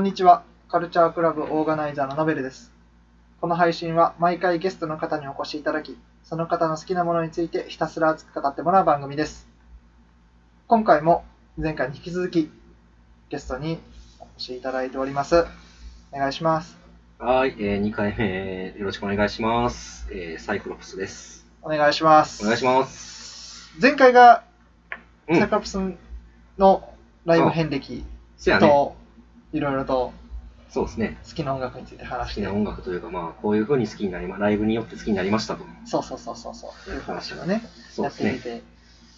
こんにちは。カルチャークラブオーガナイザーのノベルです。この配信は毎回ゲストの方にお越しいただき、その方の好きなものについてひたすら熱く語ってもらう番組です。今回も前回に引き続きゲストにお越しいただいております。お願いします。はい、えー、2回目よろしくお願いします。えー、サイクロプスです。お願いします。お願いします。前回がうんサイクロプスのライブ遍歴そやね。と、いろいろとそうですね。好きな音楽について話して好きな音楽というか、まあ、こういう風に好きになりま、ライブによって好きになりましたと。そうそうそうそうそういう話をねやっそうですね。てみて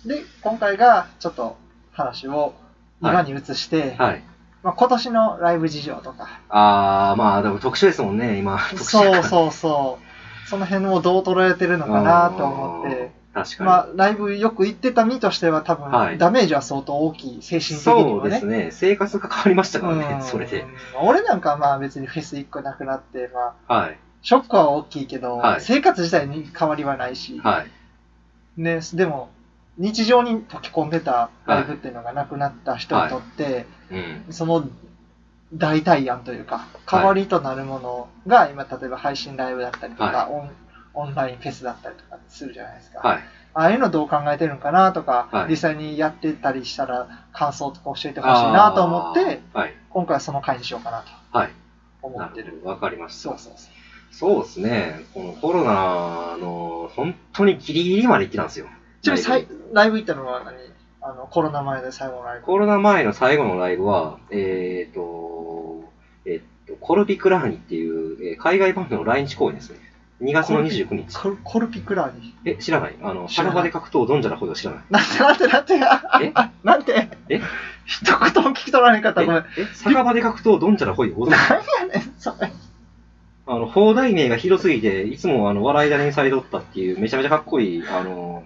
で今回がちょっと話を今に移して、はい。まあ、今年のライブ事情とかあー、まあ、でも特殊ですもんね、今。特殊そうそうそうその辺をどう捉えてるのかなと思って。確かに。まあ、ライブよく行ってた身としては多分、はいダメージは相当大きい精神的にそうはねですね。生活が変わりましたからね、うんそれで。俺なんかはまあ別にフェス1個なくなって、まあ、はい。ショックは大きいけど、はい生活自体に変わりはないし、はい。ね、でも日常に溶け込んでたライブっていうのがなくなった人にとって、うん。その代替案というか代わりとなるものが今例えば配信ライブだったりとか、はオンラインフェスだったりとかするじゃないですか、はい。ああいうのどう考えてるのかなとか、はい実際にやってたりしたら感想とか教えてほしいなと思ってはい。今回はその回にしようかなとはい。思ってる。わかりました。そうそうそうそうですね。このコロナの、本当にギリギリまで行ってたんですよ。ちなみにライブ行ったのは何？あのコロナ前で最後のライブコロナ前の最後のライブは、えっ、と、えっ、と、コルピクラーニっていう、えー海外バンドの来日公演ですね。2月の29日。コルコルピクラーニえ、知らない。あの、腹場で格闘ドンジャラほど知らない。なんてなんてなんてえ？なんて え？一言も聞き取られんかったえごめん。え、酒場で格闘ドンジャラほどご存知何やねん、それ。あの、放題名がひどすぎて、いつもあの、笑い種にされとったっていう、めちゃめちゃかっこいい、あの、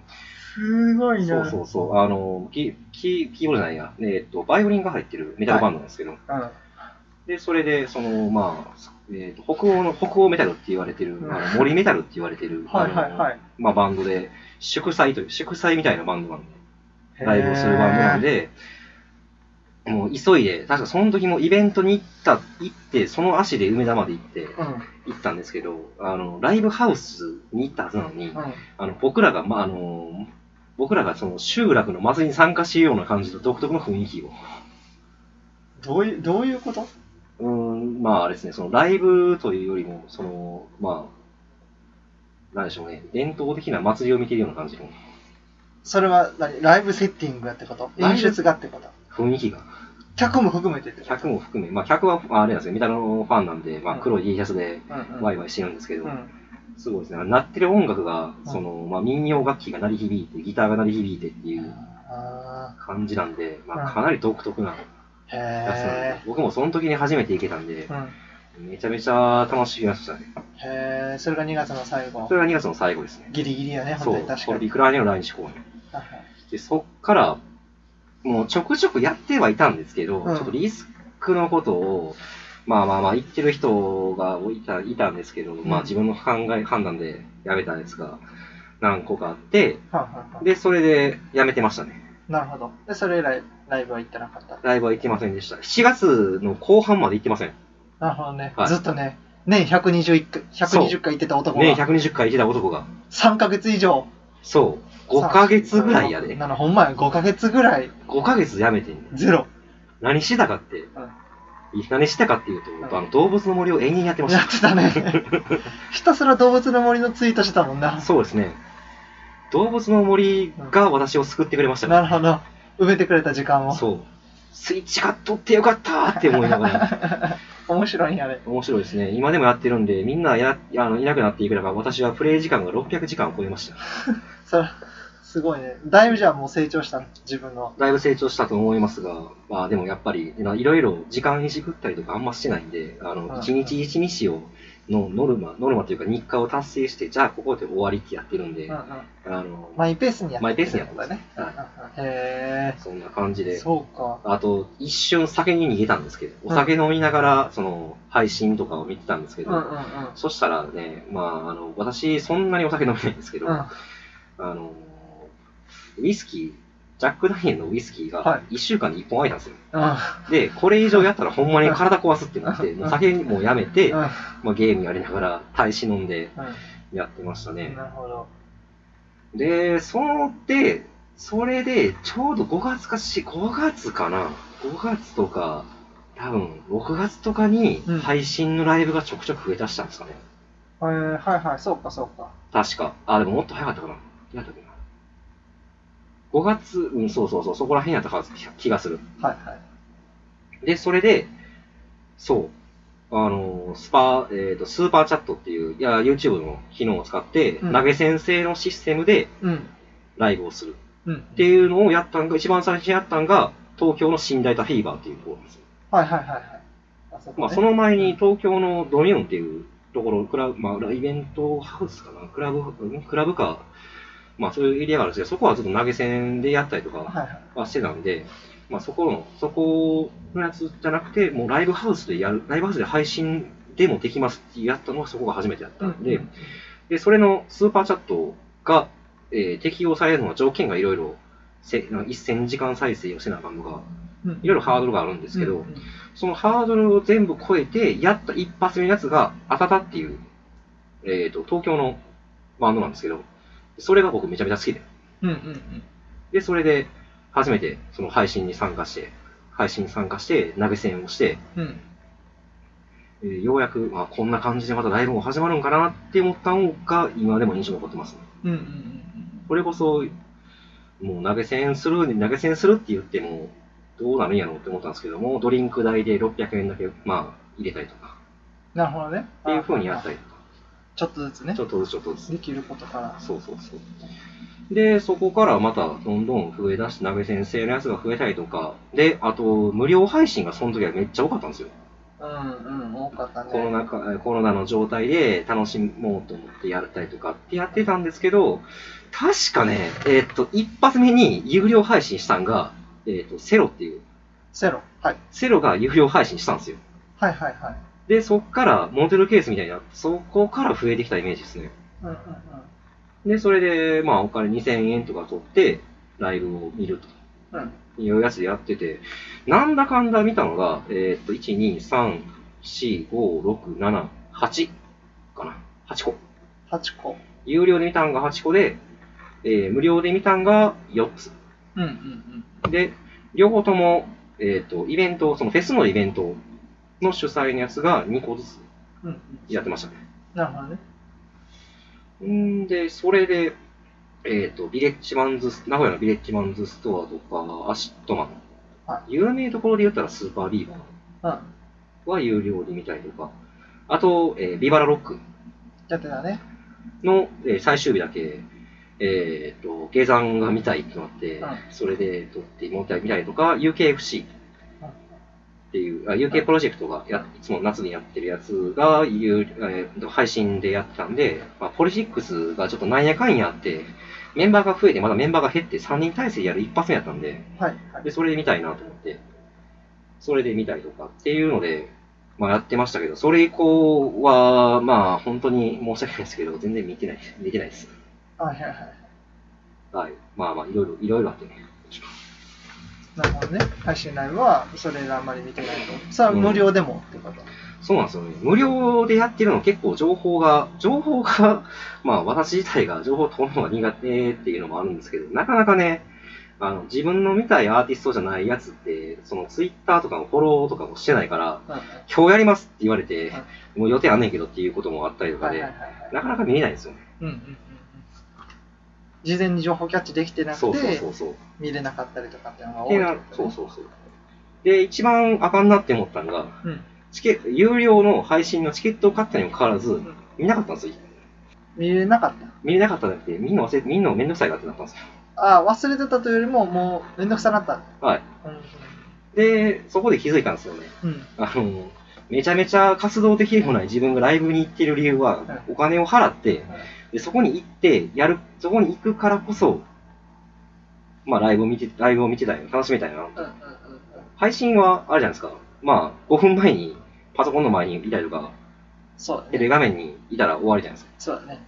すごいな。そうそうそう、あの、キキキーボードじゃないや、えっ、と、バイオリンが入ってるメタルバンドなんですけど、うん。で、それで、その、まあ、えーと北欧の、北欧メタルって言われてる、うんあの森メタルって言われてる、はいはいはい。まあ、バンドで、祝祭という、祝祭みたいなバンドなんで、ライブをするバンドなんで、もう急いで、確かその時もイベントに行った、行って、その足で梅田まで行って、うん。行ったんですけど、あの、ライブハウスに行ったはずなのに、うん。あの、僕らが、まあ、あの、僕らがその集落の祭りに参加しような感じの独特の雰囲気を、どういう、どういうこと？うーん、まああれですね、そのライブというよりも、その、まあ、なんでしょうね、伝統的な祭りを見ているような感じの。それは何ライブセッティングやってこと？演出がってこと？雰囲気が、客も含めてって客も含め、まあ客はあれなんですよ、メタルのファンなんで、まあうん。黒い T シャツで。ワイワイしてるんですけど、うん。すごいですね、鳴ってる音楽が、うん。その、まあ民謡楽器が鳴り響いて、ギターが鳴り響いてっていうあ感じなんで、まうん。あかなり独特なへで、僕もその時に初めて行けたんでー。、うん。めちゃめちゃ楽しみましたね。へー。それが2月の最後そ。れが2月の最後ですね。ギリギリやね、そう本当に、確これかに。ビクラーニの来日公演。はいで、そっから、もうちょくちょくやってはいたんですけど、うんちょっとリスクのことを、まあまあまあ言ってる人がいたいたんですけど、まあ自分の考え、判断でやめたやつが何個かあって、はいは。で、それでやめてましたね。なるほど。で、それ以来、ライブは行ってなかった。ライブは行ってませんでした。7月の後半まで行ってません。なるほどね。はいずっとね、年121回、120回行ってた男が、ね、120回行ってた男が。3ヶ月以上。そう。5ヶ月ぐらいやで。なの、ほんまや、5ヶ月ぐらい、5ヶ月やめてんねゼロ。何してたかって、何してたかっていうと、んあの動物の森を延々やってましたやっ。てたね。ひたすら動物の森のツイートしてたもんな。そうですね。動物の森が私を救ってくれましたね。なるほど。埋めてくれた時間を。そう。スイッチ買っとってよかったーって思いながら。面白いんやね。面白いですね。今でもやってるんで、みんなやあのいなくなっていく中、私はプレイ時間が600時間を超えました。それ、すごいね。だいぶじゃあもう成長したの？自分の。だいぶ成長したと思いますが、まあでもやっぱり、いろいろ時間にしくったりとかあんましてないんで、あうんの、一日一日を、のノルマ、ノルマというか日課を達成して、じゃあここで終わりってやってるんで、うんうん。あの、マイペースにやってマイペースにやってまするんだね。はへそんな感じえ。で。そうか。あと、一瞬酒に逃げたんですけど、お酒飲みながら、その、配信とかを見てたんですけど、うんうんうん。そしたらね、まあ、あの、私、そんなにお酒飲めないんですけど、うんあの、ウイスキジャック・ダニエルのウイスキーはが1週間に1本空いたんですよ。うん。で、これ以上やったらほんまに体壊すってなって、うんもう酒もやめて、うん。まあ、ゲームやりながら大使飲んでうやってましたん。ね。なるほど。で、そので、それで、ちょうど5月かし、5月かな ?5 月とか、多分6月とかにうん配信のライブがちょくちょく増え出したんですかね。えー、はいはい、そうかそうか。確か。あ、でももっと早かったかな。どうやったっけ？な。5月、うん、そうそうそう、そこら辺やった気がする。はいはい。で、それで、そう、あの、スパ、えっ、と、スーパーチャットっていう、いや、YouTube の機能を使って、うん投げ銭制のシステムでうん。ライブをする。うん。っていうのをやったんが、一番最初にやったんが、東京の新代田フィーバーっていうところなんですよ。はいはいはいはい。あそこねまあ、その前に東京のドミューンっていうところ、クラブ、まあ、イベントハウスかな？クラブ、ん？クラブか、まあ、そういうエリアがあるんですけど、そこはちょっと投げ銭でやったりとかはしてたんで、まあ、そこの、そこのやつじゃなくて、もうライブハウスでやる、ライブハウスで配信でもできますってやったのはそこが初めてやったんで、うんで、それのスーパーチャットが、えー適用されるのは条件がいろいろ、せ1000時間再生をせなあかんのが、うんいろいろハードルがあるんですけど、うんうんそのハードルを全部超えて、やった一発目のやつが、あたたっていう、えっ、と、東京のバンドなんですけど、それが僕めちゃめちゃ好きで。うんうんうん。で、それで、初めて、その配信に参加して、配信に参加して、投げ銭をして、うん。えーようやく、まあ、こんな感じでまたライブも始まるんかなって思ったのが、今でも印象に残ってますね。うんうんうんこれこそ、もう投げ銭する、投げ銭するって言っても、どうなるんやろうって思ったんですけども、ドリンク代で600円だけ、まあ、入れたりとか、なるほどね。っていう風にやったりとか、ちょっとずつねち。ょっとずつちょっとずつ。できることから。そうそうそう。で、そこからまたどんどん増え出して、鍋先生のやつが増えたりとか、で、あと、無料配信がその時はめっちゃ多かったんですよ。うんうん、多かったね。コロナ禍、えコロナの状態で楽しもうと思ってやったりとかってやってたんですけど、確かね、えーっと、一発目に有料配信したんが、えーっと、セロっていう、セロ。はい。セロが有料配信したんですよ。はいはいはい。で、そっから、モデルケースみたいな、そこから増えてきたイメージですね。で、それで、まあ、お金2000円とか取って、ライブを見る。というやつでやってて、なんだかんだ見たのが、えーっと、1、2、3、4、5、6、7、8かな。8個。8個。有料で見たんが8個で、えー無料で見たんが4つ。うんうんうん。で、両方とも、えっ、と、イベント、そのフェスのイベントの主催のやつが2個ずつうんうん。やってましたね。なるほどね。んで、それで、えっ、と、ビレッジマンズ、名古屋のビレッジマンズストアとか、アシッドマン。は有名どころで言ったらスーパービーバうん。ーは有料で見たりとか、あと、えービバラロックやってたね。の、えー最終日だけ、えっ、と、下山が見たいってなって、うんそれで撮ってもらったり見たりとか、UKFC うんっていう、あ UK プロジェクトがやいつも夏にやってるやつが、有えーと配信でやってたんで、まあ、ポリフィックスがちょっとなんやかんやあって、メンバーが増えて、まだメンバーが減って3人体制でやる一発目やったんで、はいはい。で、それで見たいなと思って、それで見たりとかっていうので、まあやってましたけど、それ以降は、まあ本当に申し訳ないですけど、全然見てない、見てないです。はいはいはい。はい。まあまあ、いろいろ、いろいろあってね。なるほどね。配信ライブはそれであんまり見てないと。さあ、無料でもってこと。そうなんですよね。無料でやってるの結構情報が、情報が、まあ私自体が情報を取るのが苦手っていうのもあるんですけど、なかなかね、あの、自分の見たいアーティストじゃないやつって、そのツイッターとかのフォローとかもしてないから、うんうん。今日やりますって言われて、もう予定あんねんけどっていうこともあったりとかではいはい、はいはい。なかなか見れないんですよね。うんうん。事前に情報キャッチできてなくて。見れなかったりとかっていうのが多いねそうそうそう。で、一番あかんなって思ったのが、うん。チケ有料の配信のチケットを買ったにもかかわらず、ん見なかったんですよ。見れなかった？見れなかったんじゃなくて、みんな忘れて、みんなめんどくさいなってなったんですよ。ああ、忘れてたというよりも、もう、めんどくさなった。はい。うん。で、そこで気づいたんですよね。うん。あの、めちゃめちゃ活動的でもない自分がライブに行ってる理由は、お金を払って、でそこに行って、やる、そこに行くからこそ、まあライブを見て、ライブを見てたいな、楽しみたいな。うんうんうんうん。配信はあるじゃないですか。まあ、5分前にパソコンの前にいたりとか、そうね。画面にいたら終わりじゃないですか。そうだね。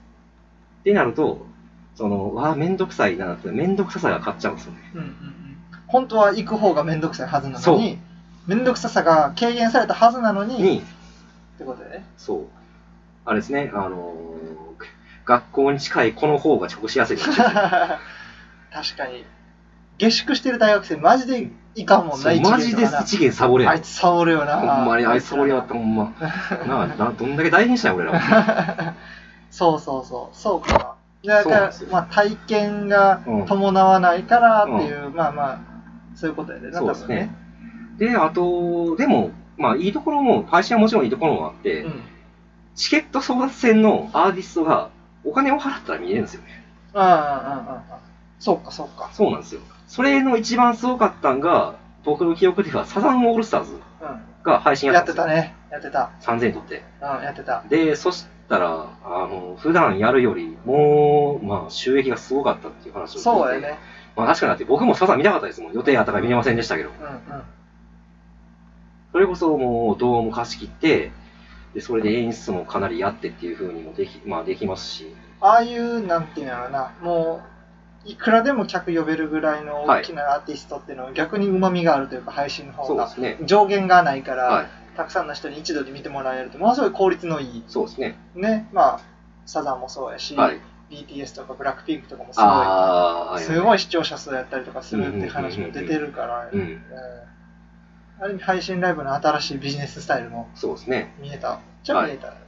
ってなると、その、わあ、めんどくさいなって、めんどくささが勝っちゃうんですよね。うんうんうん。本当は行く方がめんどくさいはずなのに、めんどくささが軽減されたはずなのに、に、ってことでね。そう。あれですね、あのー学校に近いこの方が直しやすいかもしれない 確かに。下宿してる大学生、マジでいかんもんな、マジで一一元サボれあいつサボるよな。ほんまにあいつサボりやったほんま。なあ、などんだけ大変したんや俺ら。そうそうそう、そうか。だからまあ、体験がうん伴わないからっていう、まあまあ、そういうことやでな、そうですね。で、あと、でも、まあいいところも、配信はもちろんいいところもあって、うん。チケット争奪戦のアーティストがお金を払ったら見えるんですよね。うんうんうんうんうん。そうか、そうか。そうなんですよ。それの一番すごかったんが、僕の記憶ではサザンオールスターズうが配信ん。やってやったんですよ。たね。やってた。3000円取って。うん、やってた。で、そしたら、あの、普段やるより、もう、まあ、収益がすごかったっていう話を聞いて。そうや。ね。まあ確かにだって僕もサザン見たかったですもん。予定あったから見れませんでしたけど。うんうん。それこそもう、動画も貸し切って、で、それで演出もかなりやってっていう風にもでき、まあできますし。ああいう、なんていうんやろな、もう、いくらでも客呼べるぐらいの大きなアーティストっていうのは逆に旨味があるというか、配信の方が。上限がないから、はい。たくさんの人に一度で見てもらえると、ものすごい効率のいい、そうですね。ね、まあ、サザンもそうやし、はい。BTS とかブラックピンクとかもすごい、すごい視聴者数やったりとかするって話も出てるから、うん。うんある意味配信ライブの新しいビジネススタイルもそうですね。見えた。じゃあ見えたよね。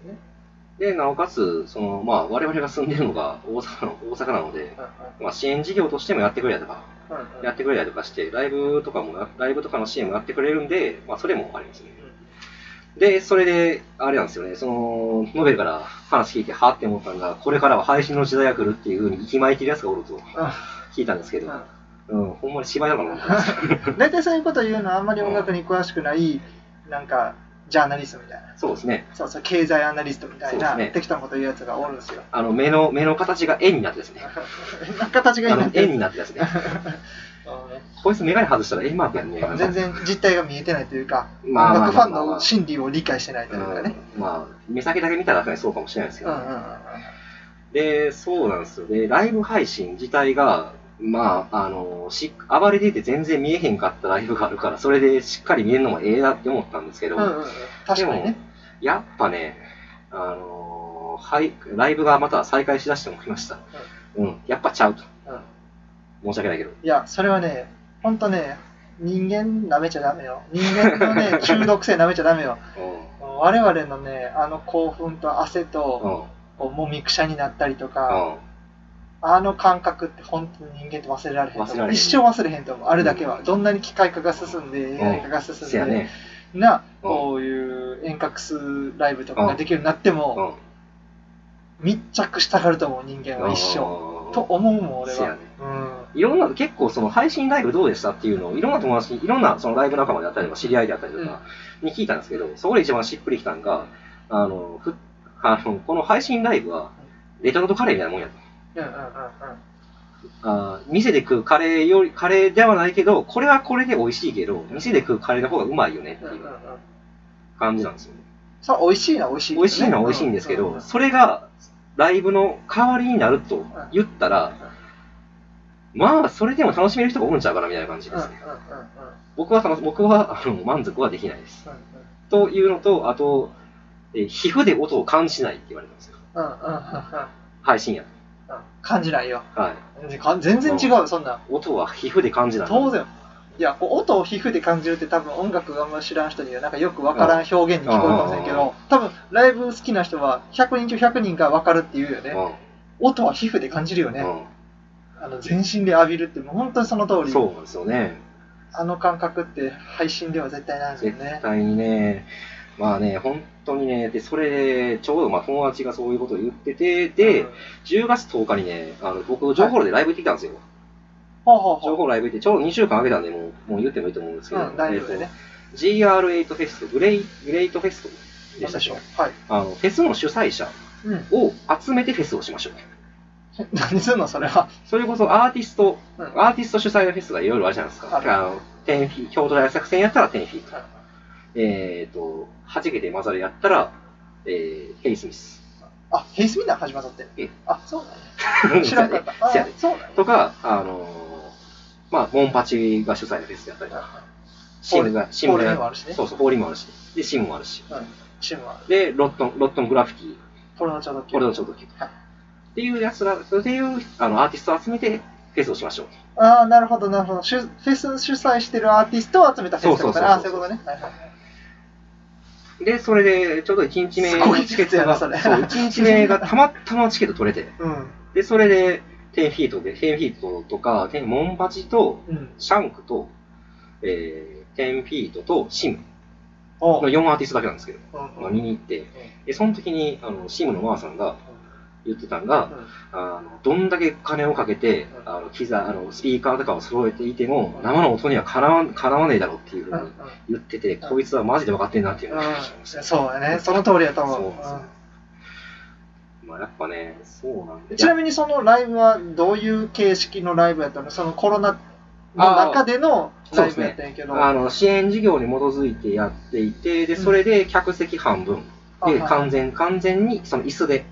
で、なおかつ、その、まあ、我々が住んでるのが大阪の、大阪なので、まあ、支援事業としてもやってくれたりとか、うんうんうんやってくれたりとかして、ライブとかも、ライブとかの支援もやってくれるんで、まあ、それもありますね。で、それで、あれなんですよね、その、ノベルから話聞いて、はって思ったのが、これからは配信の時代が来るっていうふうに息巻いてるやつがおると聞いたんですけど、うん、ほんまに芝居だから 大体そういうこと言うのはあんまり音楽に詳しくない、なんか、ジャーナリストみたいな。そうですね。そうそう、経済アナリストみたいな、ね適当なこと言うやつがおるんですよ。あの、目の、目の形が円になってですね。形が円になってですね。こいつメガネ外したら円マークやんね。全然実態が見えてないというか、音楽ファンの心理を理解してないというかね。うんまあ、目先だけ見たらそうかもしれないですけど、うんうんうんうん。で、そうなんですよ。で、ライブ配信自体が、まあ、あの、し暴れてて全然見えへんかったライブがあるから、それでしっかり見えるのもええなって思ったんですけど、うんうんうん、確かにね。やっぱね、あのはい、ライブがまた再開しだして思いました。うん、やっぱちゃうと。うん申し訳ないけど。いや、それはね、ほんとね、人間舐めちゃダメよ。人間のね、中毒性舐めちゃダメよ。う我々のね、あの興奮と汗ん、と、うん、こうもみくしゃになったりとうか、ん。あの感覚って本当に人間って忘れられへんと思う。忘れられへん一生忘れへんと思う。あれだけは。うんどんなに機械化が進んで、AI 化が進んで、ね。な、うんこういう遠隔数ライブとかができるようになってうも、ん。密着したがると思う、人間は一生。生と思うもん、俺は。いろんな、結構その配信ライブどうでしたっていうのを、いろんな友達に、いろんなそのライブ仲間であったりとか、知り合いであったりとかに聞いたんですけど、そこで一番しっくりきたのが、あの、ふあのこの配信ライブは、レトルトカレーみたいなもんやと。うんうんうんうん。あー店で食うカレーより、カレーではないけど、これはこれで美味しいけど、店で食うカレーの方がうまいよねっていう。感じなんですよね。それ美味しいのは美味しいね、美味しいのは美味しいんですけど、うんうんうんそれがライブの代わりになると言ったら、まあ、それでも楽しめる人がおるんちゃうかなみたいな感じですね。僕は僕はあの満足はできないです。うんうんというのと、あと、え皮膚で音を感じないって言われてますよ。うんうんうんうん配信やうん感じないよ。と。はい。全然か全然違うよ、そんなん。音は皮膚で感じない。当然。いや、こう音を皮膚で感じるって多分音楽があんま知らん人にはなんかよくわからん表現に聞こえるかもしれんけうんど、多分ライブ好きな人は100人中100人がわかるっていうよね。う音は皮膚で感じるよね。あの全身で浴びるってもう本当にその通り。そうですよね。あの感覚って配信では絶対ないですよ絶ね。対にね、まあね、本当にね、で、それで、ちょうどまあ友達がそういうことを言ってて、で、うん10月10日にね、あの僕、情報でライブ行ってきたんですよ。ほうほうほう。情報ライブ行って、ちょうど2週間空けたんで、もうもう言ってもいいと思うんですけど、うん、大丈夫でね。と GR8 フェスト、グレイグレイトフェストでしたでしょ。はい。あの、フェスの主催者うん。を集めてフェスをしましょう。何すんのそれは。それこそアーティスト、うんアーティスト主催のフェスがいろいろあるじゃないですか。あるあの、10フィ京都大作戦やったら10フィート。えっ、と、はじけて混ざるやったら、えー、ヘイスミス。あ、フェイスミナー始まってえ。あ、そうなんや。知らんかった。あせやでそうなんや。とか、あのーまあ、モンパチが主催のフェスやったりとか、シムが、シーもあるしねそうそう、ホーリーもあるし、で、シムもあるし、うん。チームは、で、ロットン、ロットングラフィティ、ポルノ超特急。これをちょっと聞く。はいっていうやつら、っていうあのアーティストを集めてフェスをしましょう。ああ、なるほど、なるほど。フェス主催してるアーティストを集めたフェスってことね。ああ、そういうことね。はいはい。で、それで、ちょうど1日目すごいのチケットが、それ。そう、1日目がたまたまチケット取れて、うん。で、それで、10フィートで、10フィートとか、10モンパチと、うん。シャンクと、えー、10フィートとシム。お。の4アーティストだけなんですけど、うん。まあ、見に行って、で、その時に、あの、シムのマーさんが言ってたのが、あのどんだけ金をかけて、あの機材あのスピーカーとかを揃えていても、生の音にはかなわかなわねえだろうっていうふうに言ってて、こいつはマジで分かってんなっていうのを感じました。そうだね。その通りやと思う。そうですねまあやっぱね、そうなんうんで。ちなみにそのライブはどういう形式のライブやったの？そのコロナの中でのライブやったんやけど。あの支援事業に基づいてやっていて、でそれで客席半分、で完全完全にその椅子で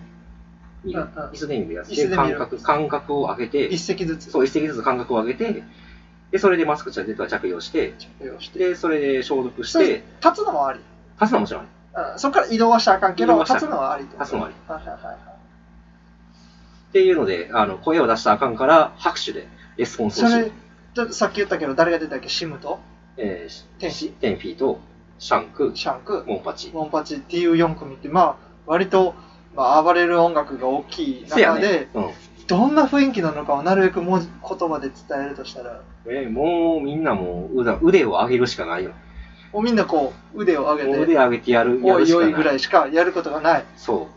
椅子で見るやつ。で見る。で間隔間隔を上げて、一席ずつ。そう一席ずつ間隔を上げて、でそれでマスク着用して、着用して。でそれで消毒して、立つのもあり。立つのはもちろんあるうんそこから移動はしたらあかんけど、立つのはあり立つのはあり。はいはいはいはい。っていうので、あの声を出したらあかんから、拍手でレスポンスをしそれ、ちょっとさっき言ったけど、誰が出たっけ？シムと？えー、天使テンフィーとシャンク、シャンク、モンパチ。モンパチっていう4組って、まあ、割と、まあ、暴れる音楽が大きい中で、ね。うん。どんな雰囲気なのかをなるべく文字言葉で伝えるとしたら、えーもうみんなもう腕腕を上げるしかないよ。もうみんなこう、腕を上げて、腕上げてやる、やおるしかない。いおいぐらいしかやることがない。そ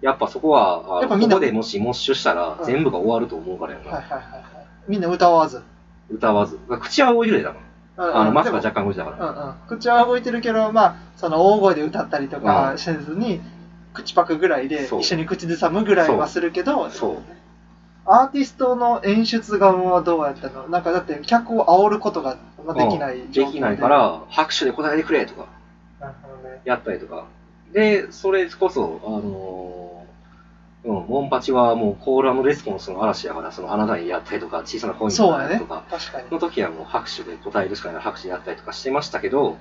う。やっぱそこは、やっぱみんなここでもしモッシュしたらうん全部が終わると思うからやな。はいはいはいはい。みんな歌わず。歌わず。口は動いてるでだから。あの、マスクは若干動いてたから。うんうん、口は動いてるけど、まあ、その大声で歌ったりとかうんせずに、口パクぐらいで一緒に口ずさむぐらいはするけど。アーティストの演出側はどうやったの？なんかだって客を煽ることがまあできないうん状況できないか。ら、拍手で答えてくれとか。やったりとか。で、それこそ、あのーうん、モンパチはもうコールレスポンスの嵐やから、そのあなたにやったりとか、小さなコインそうやねとか、。確かに。の時はもう拍手で答えるしかない拍手でやったりとかしてましたけど、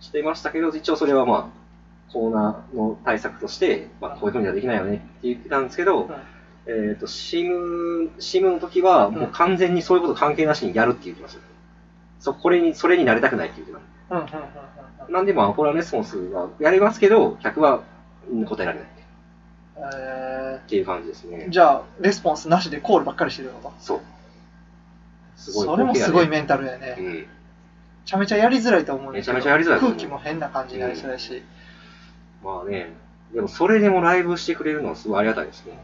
してましたけど、一応それはまあ、コーナーの対策として、まあ、こういうふうにはできないよねって言ってたんですけど、うんえっ、と、シム、シムの時は、もう完全にそういうこと関係なしにやるって言ってました。そ、これに、それになりたくないって言ってた。うんうんうんうんうんなんでまあ、コーラレスポンスはやりますけど、客はうん答えられないえっていう感じですねー。じゃあ、レスポンスなしでコールばっかりしてるのか？そう。すごいそれもすごいメメンタルやね。うん。めちゃめちゃやりづらいと思うんだけどめちゃめちゃやりづらい空気も変な感じになりそうやし。まあね、でもそれでもライブしてくれるのはすごいありがたいですね。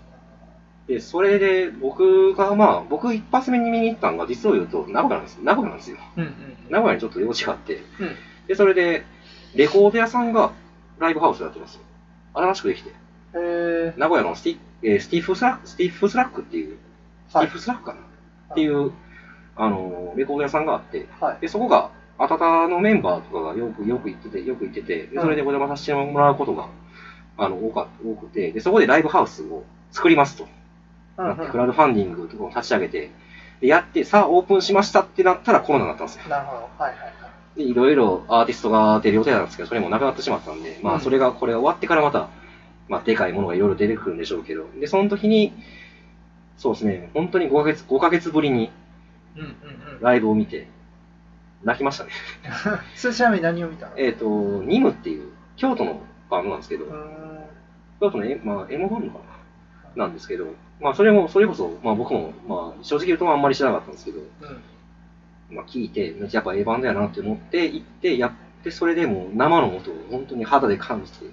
で、それで僕がまあ、僕一発目に見に行ったのが実を言うと名古屋なんです。名古屋なんですよ。うんうん名古屋にちょっと用事があって、うんで、それで、レコード屋さんがライブハウスやってますよ。新しくできて。え名古屋のスティ,、えースティッフスラック、スティッフスラックっていう、スティはいーフスラックかな、っていう、あのー、レコード屋さんがあって、はい。で、そこが、あたたのメンバーとかがよく、よく行ってて、よく行ってて、でそれでお邪魔させてもらうことが、あの、多か多くて、で、そこでライブハウスを作りますと。なって、クラウドファンディングとかを立ち上げて、でやって、さあオープンしましたってなったらコロナになったんですよ。なるほど。はいはいはい。で、いろいろアーティストが出る予定なんですけど、それもなくなってしまったんで、まうんあ、それが、これが終わってからまた、まあ、でかいものがいろいろ出てくるんでしょうけど、で、その時に、そうですね、本当に5ヶ月、5ヶ月ぶりにうんうんうん。泣きましたね。それちなみに何を見たの？えっと、ニムっていう、京都のバンドなんですけど、京都のエ,、まあ、エモバンドかななんですけど、まあ、それも、それこそ、まあ、僕も、まあ、正直言うとあんまり知らなかったんですけど、うんまあ、聞いて、やっぱ A バンドやなって思って行って、やって、それでもう生の音を本当に肌で感じて、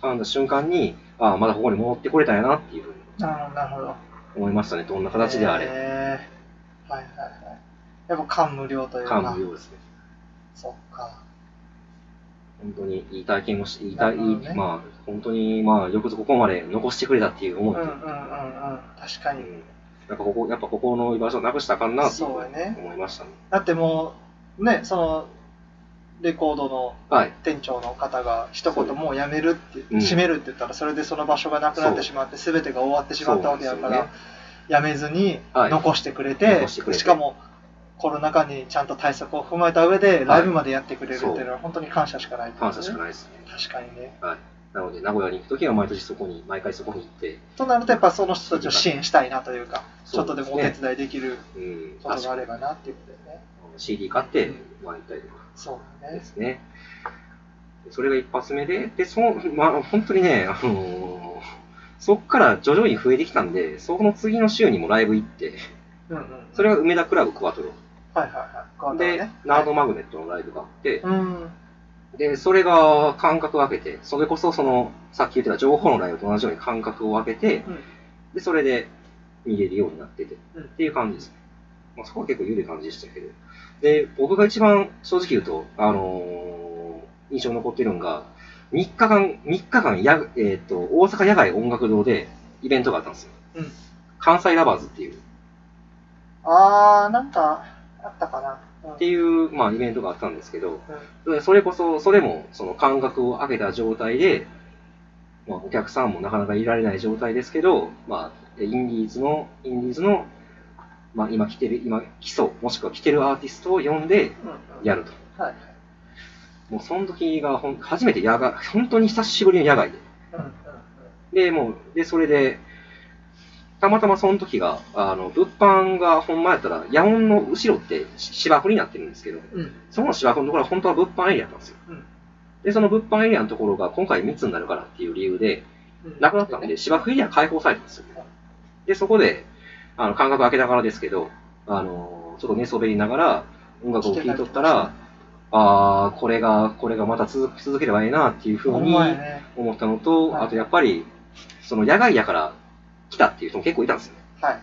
感じた瞬間に、ああ、まだここに戻ってこれたんやなっていうふうに。思いましたね、どんな形であれ。はいはいはい。やっぱ感無量というか。感無量ですね。そっか。本当にいい体験もし、いい体、ねいいまあ、本当に、まあ、よくぞここまで残してくれたっていう思いと、うんうんうんうん。確かに。うんやっぱここ、やっぱここの居場所をなくしたらあかんなっていうそうやね。思いましたね。だってもう、ね、その、レコードのはい。店長の方が一言もう辞めるって、うん閉めるって言ったらそれでその場所がなくなってしまって全てが終わってしまったわけだから、そうなんで辞めずにはい残してくれて,、残してくれてしかもコロナ禍にちゃんと対策を踏まえた上でライブまでやってくれるっていうのは本当に感謝しかない、感謝しかないですね。確かにね。はい。なので、名古屋に行くときは毎年そこに、毎回そこに行って、となるとやっぱその人たちを支援したいなというかちょっとでもお手伝いできるうん、ことがあればなっていうことでね。CD 買って、まあ、行ったりとか。そうですね。それが一発目で、で、その、まあ、本当にね、あのーそっから徐々に増えてきたんで、その次の週にもライブ行って、うんうん。それが梅田クラブクワトロ。はいはいはい。で、ね。ナードマグネットのライブがあって、うん。で、それが間隔を空けて、それこそその、さっき言ってた情報のライブと同じように間隔を空けて、うん。で、それで見れるようになってて、うん。っていう感じですね。まあ、そこは結構緩い感じでしたけど。で、僕が一番正直言うと、あのー印象に残ってるのが、3日間、3日間や、えっ、と、大阪野外音楽堂でイベントがあったんですよ。うん。関西ラバーズっていう、あーなんかあったかな、うん。っていう、まあ、イベントがあったんですけど、うん。でそれこそ、それも、その間隔を空けた状態で、まあ、お客さんもなかなかいられない状態ですけど、まあ、インディーズの、インディーズの、まあ、今来てる、今、基礎、もしくは来てるアーティストを呼んでうん。やると。はい。もう、その時がほん、初めて野外、本当に久しぶりの野外で。うんうんうん。で、もう、で、それで、たまたまその時が、あの、物販がほんまやったら、野音の後ろって芝生になってるんですけど、うん。その芝生のところは本当は物販エリアだったんですよ。うん。で、その物販エリアのところが今回密になるからっていう理由で、うん。なくなったんで、芝生エリア開放されたんですよ。で、そこで、あの、間隔空けながらですけど、あの、ちょっと寝そべりながら音楽を聴いとったら、ああ、これが、これがまた続続ければいいなっていうふうに思ったのと、はい。あとやっぱり、その野外やから来たっていう人も結構いたんですよね。はい。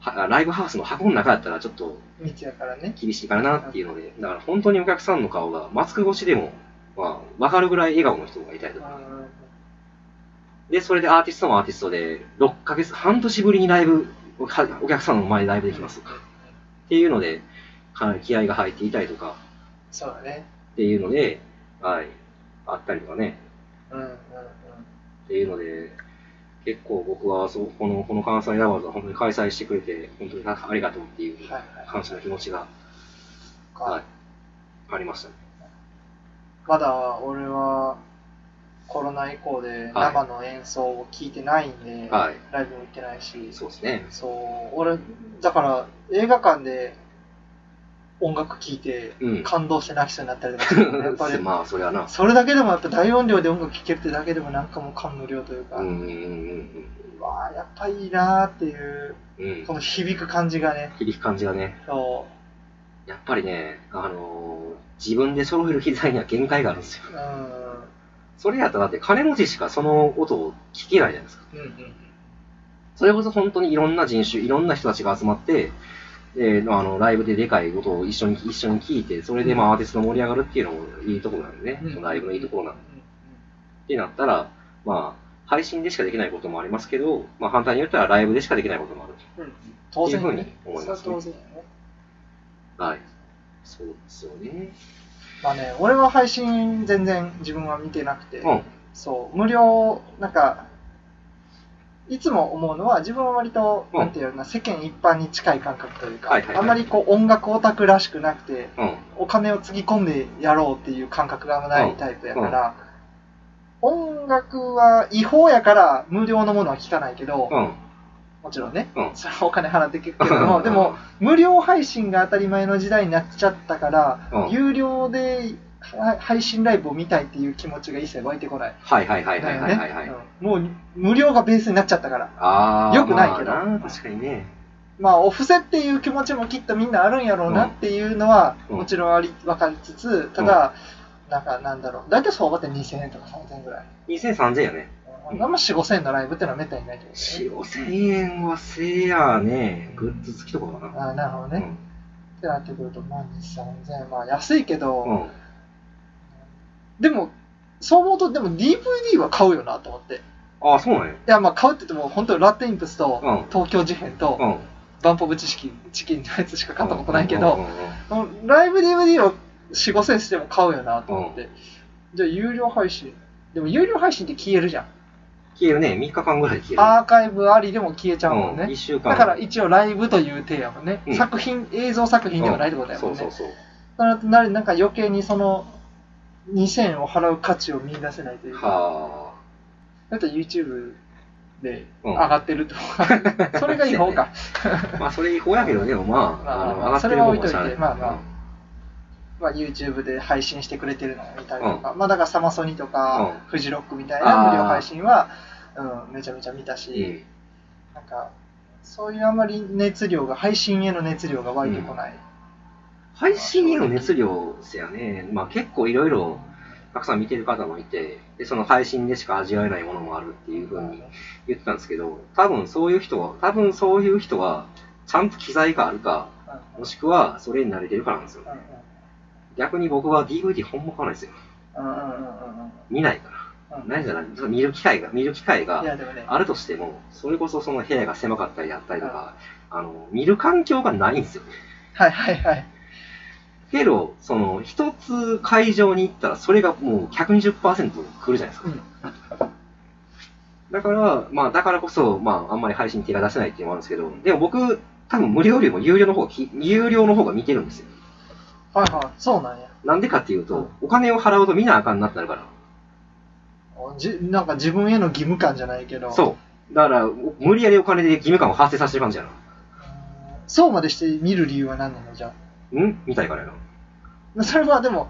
はライブハウスの箱の中やったらちょっと道やからね。厳しいかなっていうので、だから本当にお客さんの顔がマスク越しでも、まあ、わかるぐらい笑顔の人がいたりとか。うんで、それでアーティストもアーティストで、6ヶ月、半年ぶりにライブ、おお客さんの前でライブできますっていうので、かなり気合が入っていたりとか。そうだね。っていうので、はい、あったりとかね、うんうんうん。っていうので、結構僕はそうこのこの関西ラバーズは本当に開催してくれて、本当にありがとうっていうはいはい。感謝の気持ちが、か。はい、ありました。ね。まだ俺はコロナ以降ではい。生の演奏を聞いてないんで、はい。ライブも行ってないし。そうですね。そう俺だから映画館で音楽聴いてうん。感動して泣きそうになったりとかするね やっぱりまあ、それはな。それだけでもやっぱ大音量で音楽聴けるってだけでもなんかもう感無量というか、うんうんうんうわあやっぱいいなーっていううん。うんこ。の響く感じがね響く感じがね、そやっぱりね、あのー自分で揃える機材には限界があるんですよ。ううんそれやったらだって金持ちしかその音を聞けないじゃないですか。うんうんそれこそ本当にいろんな人種、いろんな人たちが集まって、で、あの、ライブででかい音を一緒に、一緒に聞いて、それでまあアーティストが盛り上がるっていうのもいいところなんでね、うんそのライブのいいところなんってなったら、まあ、配信でしかできないこともありますけど、まあ反対に言ったらライブでしかできないこともある。うんうん当然っていうふうねに思いますね当然やねはい。そうですよね。まあね俺は配信全然自分は見てなくて、うん。そう無料なんかいつも思うのは自分は割と、うん。なんていうの世間一般に近い感覚というか、はいはいはい。あんまりこう音楽オタクらしくなくてうん。お金をつぎ込んでやろうっていう感覚がないタイプやから、音楽は違法やから無料のものは聞かないけど、うん。もちろんね、うん。それはお金払って聞くけども、でも、無料配信が当たり前の時代になっちゃったから、うん。有料では配信ライブを見たいっていう気持ちが一切湧いてこない。はいはいはいはいはいはい、ねうんもう無料がベースになっちゃったから。ああ。よくないけどまあな確かにね。まあ、お布施っていう気持ちもきっとみんなあるんやろうなっていうのは、うんもちろんあり分かりつつ、ただ、なんかなんだろう、大体相場って2000円とか3000円ぐらい。2000、3000やね。あんま4、5000円のライブってのはめったにないってこと4、5000円はせやね、グッズ付きとかかな。ああ、なるほどね。ってなってくると、まあ2、3000円、まあ安いけど、うん。うん。でも、そう思うと、でも DVD は買うよなと思って。いああ、そうなんや。や、まあ買うって言っても、本当ラッドインプスとうん東京事変と、うん。バンポブ知識、チキンのやつしか買ったことないけど、ライブ DVD を4、5千しても買うよなと思って。じゃあ、有料配信。でも、有料配信って消えるじゃん。消えるね。3日間ぐらいで消える。アーカイブありでも消えちゃうもんね。1週間。だから一応ライブという体やもんね、うん作品、映像作品ではないってことやもんね。そうそうそう。ななんか余計にその2000円を払う価値を見出せないというか、はだって YouTube でうん。上がってるとか、それが違法か。あ。まあ、それ違法やけど、でもまあ、まあ上がってそるれは置いといてまあまあ。まあ、YouTube で配信してくれてるのを見たりとか、まあだからサマソニとか、うん。フジロックみたいな無料配信は、うん、めちゃめちゃ見たし、うん。なんか、そういうあんまり熱量が、配信への熱量が湧いてこない。配信への熱量ですよね。まあ結構いろいろたくさん見てる方もいて、で、その配信でしか味わえないものもあるっていうふうに言ってたんですけど、多分そういう人は、多分そういう人は、ちゃんと機材があるか、うんもしくはそれに慣れてるからなんですよ。逆に僕は DVD 本も買わないですよ。見ないから。うんうん何じゃない見る機会が、見る機会いやがあるとしても、それこそその部屋が狭かったりだったりとか、あの、見る環境がないんですよ。はいはいはい。けど、その、一つ会場に行ったら、それがもう120%来るじゃないですか。うんだから、まあ、だからこそ、まあ、あんまり配信に手が出せないっていうのもあるんですけど、でも僕、多分無料よりも有料の方がき、有料の方が見てるんですよ。はいはい、そうなんや。なんでかっていうと、お金を払うと見なあかんなってなるから。じなんか自分への義務感じゃないけど、そう。だから、無理やりお金で義務感を発生させてる感じやな。うんそうまでして見る理由は何なの？じゃん？みたいからやな。あ。それはでも、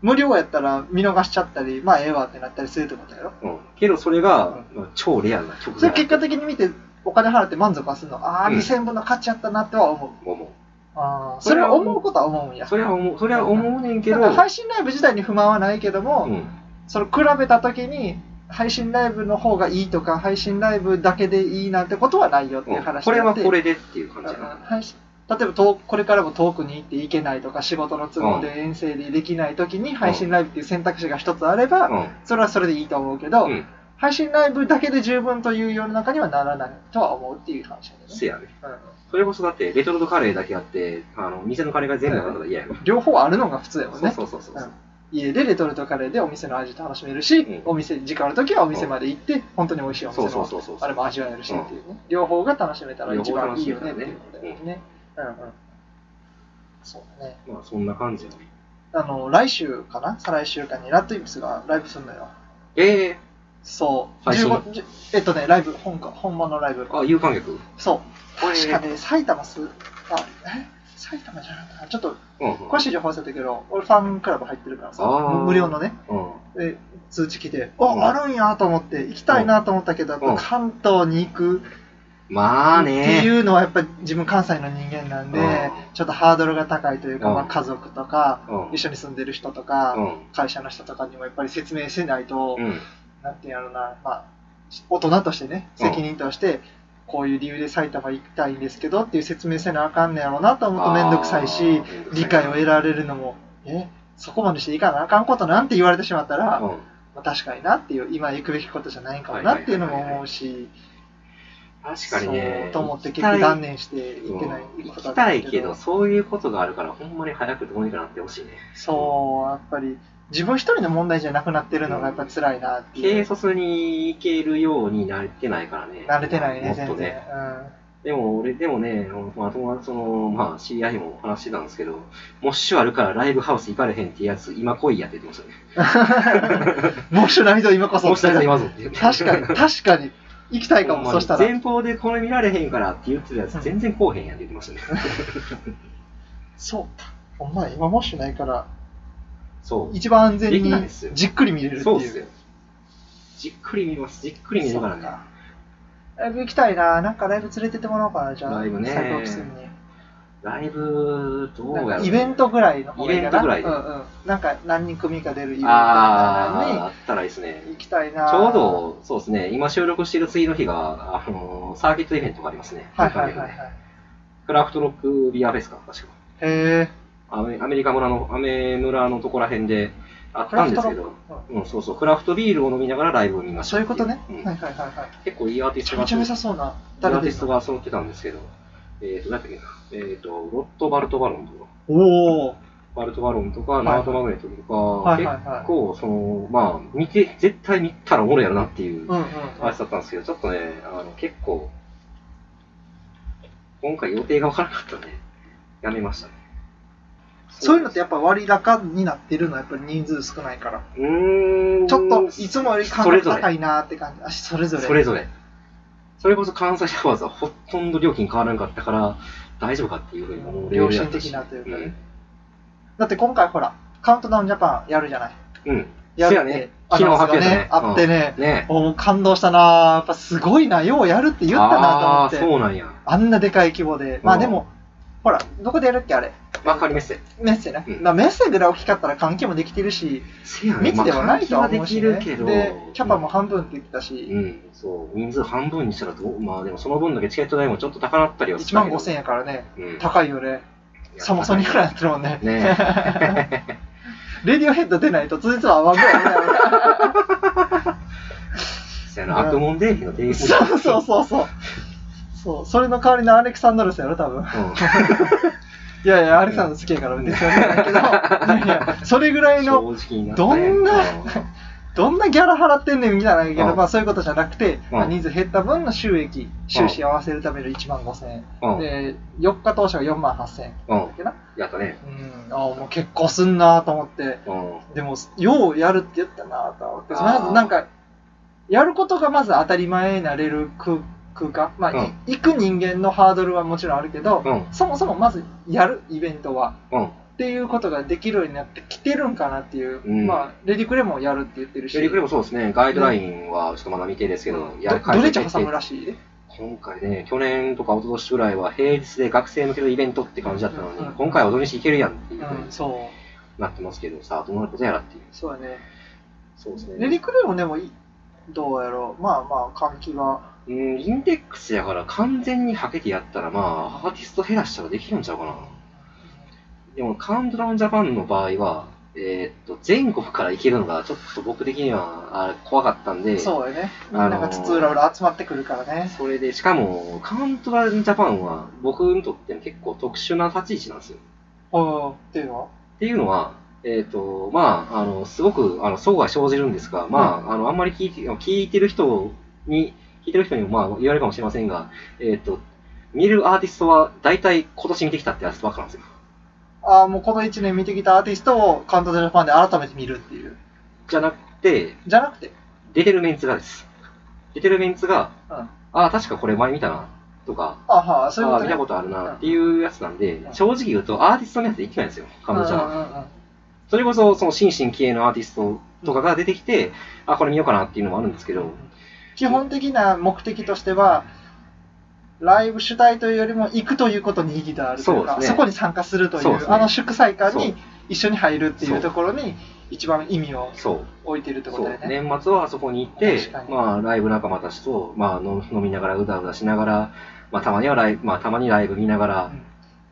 無料やったら見逃しちゃったり、まあええわってなったりするってことやろ？うん。けど、それが、まあ超レアな曲それ結果的に見て、お金払って満足はするの？ああ、うん2000分の価値あったなっては思う。思う。ああ、それは思うことは思うんや。それは思う、それは思うねんけど、だから配信ライブ自体に不満はないけども、うん。その比べたときに、配信ライブの方がいいとか、配信ライブだけでいいなんてことはないよっていう話これはこれでっていう感じな。配信例えば遠くこれからも遠くに行って行けないとか仕事の都合で遠征でできないときに配信ライブっていう選択肢が一つあれば、うん。それはそれでいいと思うけど、うん。配信ライブだけで十分という世の中にはならないとは思うっていう話だよね。せやね。うんそれこそだって、レトルトカレーだけあって、あの、店のカレーが全部なかったら嫌やろ。両方あるのが普通やもんね。そうそうそうそう。うん家でレトルトカレーでお店の味楽しめるし、うんお店、時間あるときはお店まで行って、本当に美味しいお店の。あれも味わえるしっていうね。両方が楽しめたら一番いいよねっていうことだよ両ね。うんうん。そうだね。まあ、そんな感じ。あの、来週かな？再来週かにラッドイップスがライブするのよ。ええそう。配信15じゅえっとね、ライブ、本か、本物ライブ。あ、有観客？そう。確かね、埼玉す、あ、え？埼玉じゃなかったちょっと、うん。詳しい情報忘れたけど、俺ファンクラブ入ってるからさ、あー無料のね。うん。で通知来て、うんあ、あるんやと思って、行きたいなと思ったけど、やっぱ関東に行くまあってね。いうのは、やっぱり自分関西の人間なんでうん、ちょっとハードルが高いというか、うんまあ、家族とか、うん。一緒に住んでる人とか、うん。会社の人とかにもやっぱり説明しないと、うん。なんていうのな、まあ、大人としてね、うん責任として、こういう理由で埼玉行きたいんですけどっていう説明せなあかんねやろうなと思うとめんどくさいし理解を得られるのも、え、そこまでしていかなあかんことなんて言われてしまったら、うん。まあ、確かになっていう、今行くべきことじゃないんかもなっていうのも思うし、確かにね。そうと思って結局断念して行ってない、うん行きたいけど、そういうことがあるから、ほんまに早くどうにかなってほしいね。そう、やっぱり自分一人の問題じゃなくなってるのがやっぱ辛いなっていう。軽率に行けるようになれてないからね。慣れてないね、全然。ね。でも俺、でもね、まあ、友達、その、まあ、知り合いも話してたんですけど、モッシュあるからライブハウス行かれへんってやつ、今来いやって言ってましたね。うん。もうしないと今こそモッシュある今ぞって。確かに、確かに。行きたいかも、そしたら。前方でこれ見られへんからって言ってたやつ、うん全然来おへんやんって言ってましたね。そうか。お前、今もしないから、そう。一番安全にじっくり見れるっていう。そうっすよ。じっくり見ます。じっくり見るからねそう。かライブ行きたいな。なんかライブ連れてってもらおうかな、じゃあ。ライブねサイコロプスに。ライブ、どうやろう、イベントぐらいの方がいいかな。イベントぐらいでうんうん。なんか何人組か出るイベントみたいあったらいいですねに。行きたいな。ちょうど、そうですね、今収録してる次の日が、あのーサーキットイベントがありますね。はいはいはいはい。クラフトロックビアフェスか、確か。へえ。アメアメリカ村の、アメ村のとこら辺であったんですけど、。うん、そうそう、クラフトビールを飲みながらライブを見ましたそういうことね。うんはいはいはいはい。結構いいアーティストが、めちゃめちゃそうな。いいアーティストが揃ってたんですけど、えーと、何だっけな、えーと、ロット・バルト・バロンとか、おお。バルトバロンとか、いナートマグネットとか、はいはいはい結構、その、まあ、見て、絶対見たらおもろいやろなっていううんうん。話だったんですけど、ちょっとね、あの、結構、今回予定が分からなかったんで、やめましたね。そういうのってやっぱ割高になってるのはやっぱり人数少ないから。うーん。ちょっといつもより価それぞれ格高いなって感じ。あ、それぞれ。それぞれ。それこそ関西シャワーズはほとんど料金変わらなかったから、大丈夫かっていうふうに思う良心的なというかねだって今回ほら、カウントダウンジャパンやるじゃない？うん。うん。やって、せやね。ア昨日発表ね。あってね、うんねお感動したなやっぱすごいな、ようやるって言ったなと思って。そうなんや。あんなでかい規模で。まあでも、ほら、どこでやるっけあれ？わかりますよ。メッセね。うんまあメッセぐらい大きかったら換気もできてるし、せやね。密でもないとは思うし、ねまあ換気はできるけど。で、キャパも半分って言ってたし、うん、そう。人数半分にしたらどう、まあでもその分だけチケット代もちょっと高なったりは1万5000円やからね、円。高いよね。サマソニくらいやってるもんね。ね レディオヘッド出ないと通実は合わ んぐらい悪門デーヒの定義そうそうそうそう。そう、それの代わりのアレクサンドロスやろ、多分。うん。いやいや、アレクサンドロス好きやから別に言わないけど、いやいや、それぐらいの、どんなどんなギャラ払ってんねんみたいなんやけど、うんまあそういうことじゃなくて、人数減った分の収益、収支合わせるための1万5000円。で、4日当初が4万8000円。やったね。うん、ああ、もう結構すんなと思って。うん。でも、ようやるって言ったなと思って。まずなんか、やることがまず当たり前になれる空空間。まあ、い行く人間のハードルはもちろんあるけど、うん。そもそもまずやるイベントは。うん。っていうことができるようになってきてるんかなっていう。うんまあ、レディクレもやるって言ってるし。シェリクレもそうですね、ガイドラインはちょっとまだ未定ですけど、うんやどどれちゃ挟むらしい今回ね、去年とか一昨年ぐらいは平日で学生向けのイベントって感じだったのに、うん今回は土日行けるやんっていうふううん、にそう。なってますけど、さあどうなることやらっていう。そうやね。そうですね。レディクレもでもいい、どうやろう。まあまあ、換気は。うん、インデックスやから完全にはけてやったら、まあ、アーティスト減らしたらできるんちゃうかな。でも、カウントダウンジャパンの場合は、えーっと、全国から行けるのがちょっと僕的にはあれ怖かったんで、そうやね。あのーなが津々浦々集まってくるからね。それで、しかも、カウントダウンジャパンは僕にとって結構特殊な立ち位置なんですよ。うん。っていうのは？っていうのは、えっ、と、まあ、あの、すごく、あの、相が生じるんですが、まあ、あの、あんまり聞いて、聞いてる人に、聞いてる人にも、まあ、言われるかもしれませんが、えっ、と、見るアーティストは、大体今年見てきたってやつばっかなんですよ。ああ、もうこの1年見てきたアーティストをカウントダウンジャパンで改めて見るっていう。じゃなくて、じゃなくて？出てるメンツがです。出てるメンツが、うん。あああ、確かこれ前見たな、とか、はあ、そういうことね。見たことあるな、っていうやつなんで、うん正直言うと、アーティストのやつ行ってないんですよ、彼女は。それこそ、その新進気鋭のアーティストとかが出てきて、あ、これ見ようかなっていうのもあるんですけど、基本的な目的としては、ライブ主体というよりも行くということに意義があるというか、そね。そこに参加するという、そうね。あの祝祭感そう。に一緒に入るっていそううところに一番意味を。置いてるってことだよね。年末はあそこに行ってまあ、ライブ仲間たちと、まあ、飲飲みながら、うだうだしながら、まあ、たまにはライブ、まあ、たまにライブ見ながら、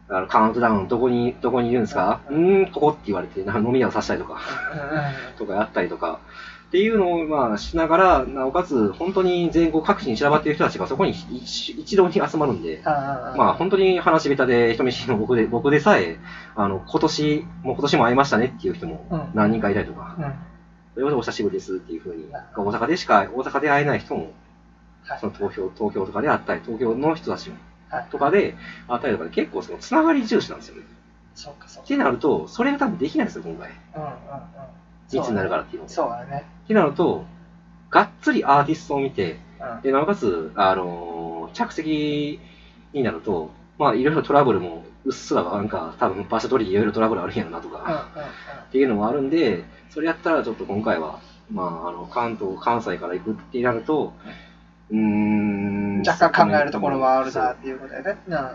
あのカウントダウンどこに、どこにいるんですか？ううんーん、ここって言われて、な飲み屋をさせたりとか、うんうん。とかやったりとか、っていうのを、まあ、しながら、なおかつ、本当に全国各地に散らばっている人たちがそこに一一堂に集まるんで、まあ、本当に話下手で人見知りの僕で、僕でさえ、あの、今年、もう今年も会いましたねっていう人もうん何人かいたりとか、うんそれこそお久しぶりですっていうふうに、大阪でしか、大阪で会えない人も、はいその東京、東京とかで会ったり、東京の人たちもはいとかで会ったりとかで結構そのつながり重視なんですよね。そうかそうか。ってなると、それが多分できないんですよ、今回。うんうんうん。密になるからっていうの。そうだね。ってなると、がっつりアーティストを見て、うんで、なおかつ、あのー着席になると、まあ、いろいろトラブルも、うっすらなんか、多分場所取りでいろいろトラブルあるんやろなとか、っていうのもあるんで、それやったらちょっと今回は、まあ、あの、関東、関西から行くってなると、うーん。若干考えるところはあるなっていうことだよね。うんうんうん。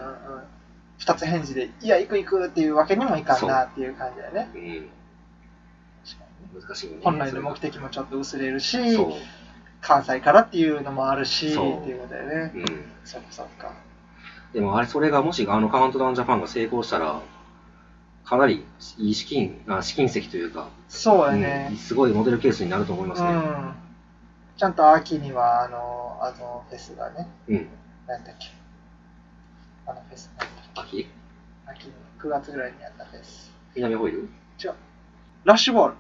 二つ返事で、いや、行く行くっていうわけにもいかんなっていう感じだよね。うん。難しいよね。本来の目的もちょっと薄れるし。関西からっていうのもあるし、っていうことだよね。うん。そっかそっか。でもあれ、それがもしあのカウントダウンジャパンが成功したら、かなりいい資金、あ資金石というか、そうやうんね。すごいモデルケースになると思いますね。うん。ちゃんと秋には、あの、あのフェスがね、うん。なんだっけ。あのフェス、なんだっ秋け。秋？に、9月ぐらいにやったフェス。南ホイール？ラッシュボール。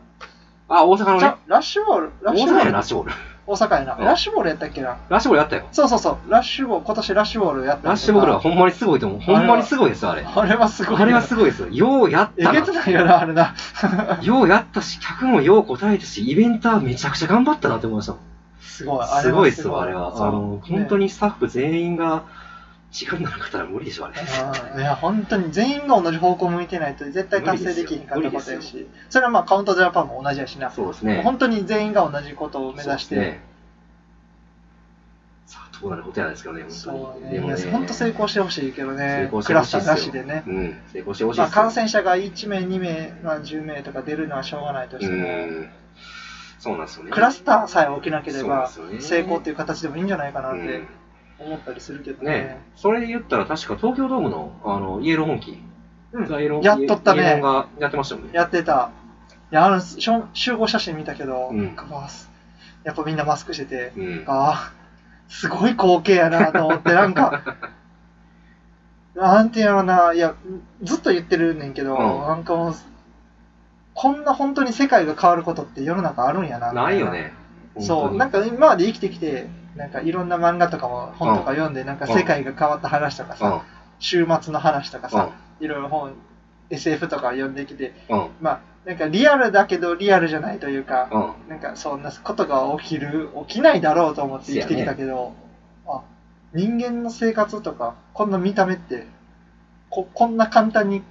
あ、大阪のじゃね。ラッシュボール？ラッ大阪やシュボール？ラッシュボール。大阪やな。うんラッシュボールやったっけな？ラッシュボールやったよ。そうそうそう。ラッシュボール、今年ラッシュボールやったラッシュボールはほんまにすごいと思う。ほんまにすごいですよ、あれ。あれはすごいな。あれはすごいですよ。ようやっえたな。げつないよな、あれな。ようやったし、客もよう答えたし、イベンターめちゃくちゃ頑張ったなって思いましたもん。すごい。あれすごいっすわ、あれは。あの、本当にスタッフ全員が時間がなかったら無理でしょ、あれ。うんいや、本当に全員が同じ方向向いてないと絶対達成できひんかったことやし、それはまあカウントジャパンも同じやしな。そうですね。本当に全員が同じことを目指して、ねさあ、どうなることやないですけどね、そ本当に。うね。でもね、本当成功してほしいけど成ね、クラスタ。ーなしでね。うん、成功してほしいまあ。感染者が1名、2名、まあ、10名とか出るのはしょうがないとしても、うん。そうなんですよね。クラスターさえ起きなければ成功っていう形でもいいんじゃないかなってうん思ったりするけどねね。それで言ったら確か東京ドームのあのイエローモンキー、うんザイエローやっとったねイエローがやってましたもんね。やってた。いや、あの、しょ集合写真見たけど、うんあやっぱみんなマスクしてて、うん。ああ、すごい光景やなと思って、なんか、なんていうのな、いや、ずっと言ってるねんけど、うんなんかもう、こんな本当に世界が変わることって世の中あるんやなみたないよ。ね。そう、なんか、か今まで生きてきて、なんかいろんな漫画とかも本とか読んで、なんか世界が変わった話とかさ、週末の話とかさ、いろいろ本、SF とか読んできて。まあ、なんかリアルだけどリアルじゃないというか、うん。なんかそんなことが起きる、起きないだろうと思って生きてきたけど、あ、人間の生活とか、こんな見た目って、ここんな簡単に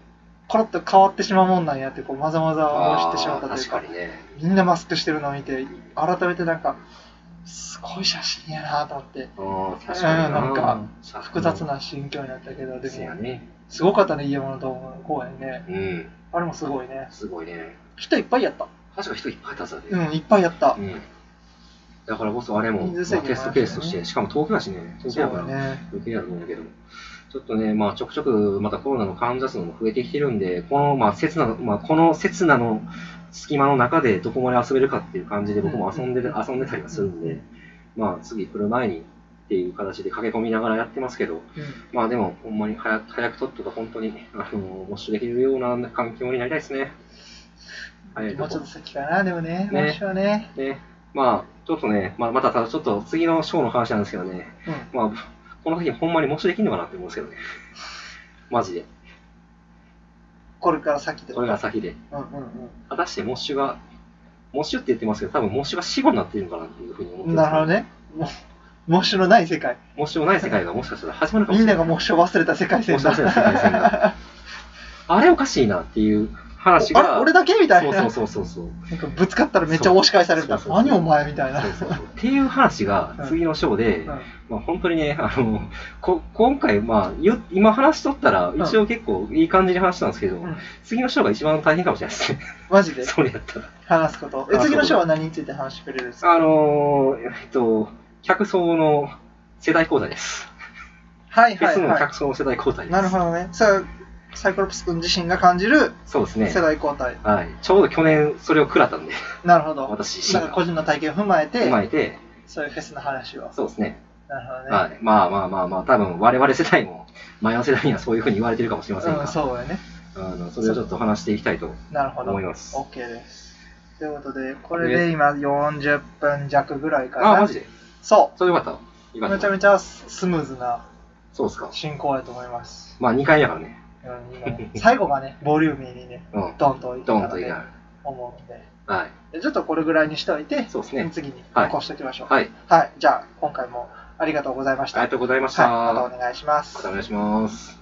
コロッと変わってしまうもんなんやって、こう、まざまざを知ってしまったというか。みんなマスクしてるのを見て、改めてなんか、すごい写真やなと思って、うん、確かにうんなんかさ複雑な心境になったけど、でも、ね。すごかったね、家物ドームの公演ね。うん。あれもすごいね。すごいね。人いっぱいやった。確か人いっぱいいたさで。うん、いっぱいやった。うん。だからこそあれも、テストケースとして、しかも東京だしね、東京そうだから。余計やと思うんだけど、ちょっとね、まあ、ちょくちょくまたコロナの患者数も増えてきてるんで、この、まあ、刹那の、まあ、この刹那の隙間の中でどこまで遊べるかっていう感じで僕も遊んでる、遊んでたりはするんで、まあ、次来る前にっていう形で駆け込みながらやってますけど、うんまあでも、ほんまに早早くとっとと本当に、あの、ウォッシュできるような環境になりたいですね。もうちょっと先かな、でもね、ねもしはね。で、まあ、ちょっとね、まあ、またただちょっと次のショーの話なんですけどね、うん。まあ、この時ほんまに模試できんのかなって思うんですけどね。マジで。これから先で。これが先で。うんうん果たしてモッシュが、モッシュって言ってますけど、多分モッシュが死後になっているのかなっていうふうに思ってうん。ます、なるほど。ね。もう、模試のない世界。モッシュもない世界がもしかしたら始まるかもしみんれな。ないが模試を忘れた世界線だ。忘れた世界線が あれおかしいなっていう話が。俺だけみたいな。そうそうそうそう。なんかぶつかったらめっちゃ押し返されるから何お前みたいな。っていう話が次のショーで、うんまあ、本当にね、あのこ今回、まあ、ゆ今話しとったら、一応結構いい感じに話したんですけど、うん次のショーが一番大変かもしれないですね。マジで？それやったら。話すこと。え、次の章は何について話してくれるんですか？あのー、えっと、客層の世代交代です。はいフェスのはいは客層の世代交代い。です。なるほどね。さあ、サイクロプス君自身が感じるそうですね世。代交代。はい。ちょうど去年それを食らったんで、なるほど。私個人の体験を踏まえて踏、まえて、そういうフェスの話を。そうですね。なるほどね。はい。まあまあまあまあ、多分我々世代も、前の世代にはそういうふうに言われてるかもしれませんが、うん、そうやね。あのそれをちょっと話していきたいとなるほど。思います。OK です。ということで、これで今40分弱ぐらいかな。あ、マジで？そそれよかった。よう。かった。めちゃめちゃスムーズなそうですか。進行やと思います。まあ2回やからね。最後がね、ボリューミーにね、うん。ドンといったのでドンといいな。思うんで。はい。でちょっとこれぐらいにしておいて、そうですね次にはい残しておきましょう。はい。はい。じゃあ、今回もありがとうございました。ありがとうございました。はい。またお願いします。またお願いします。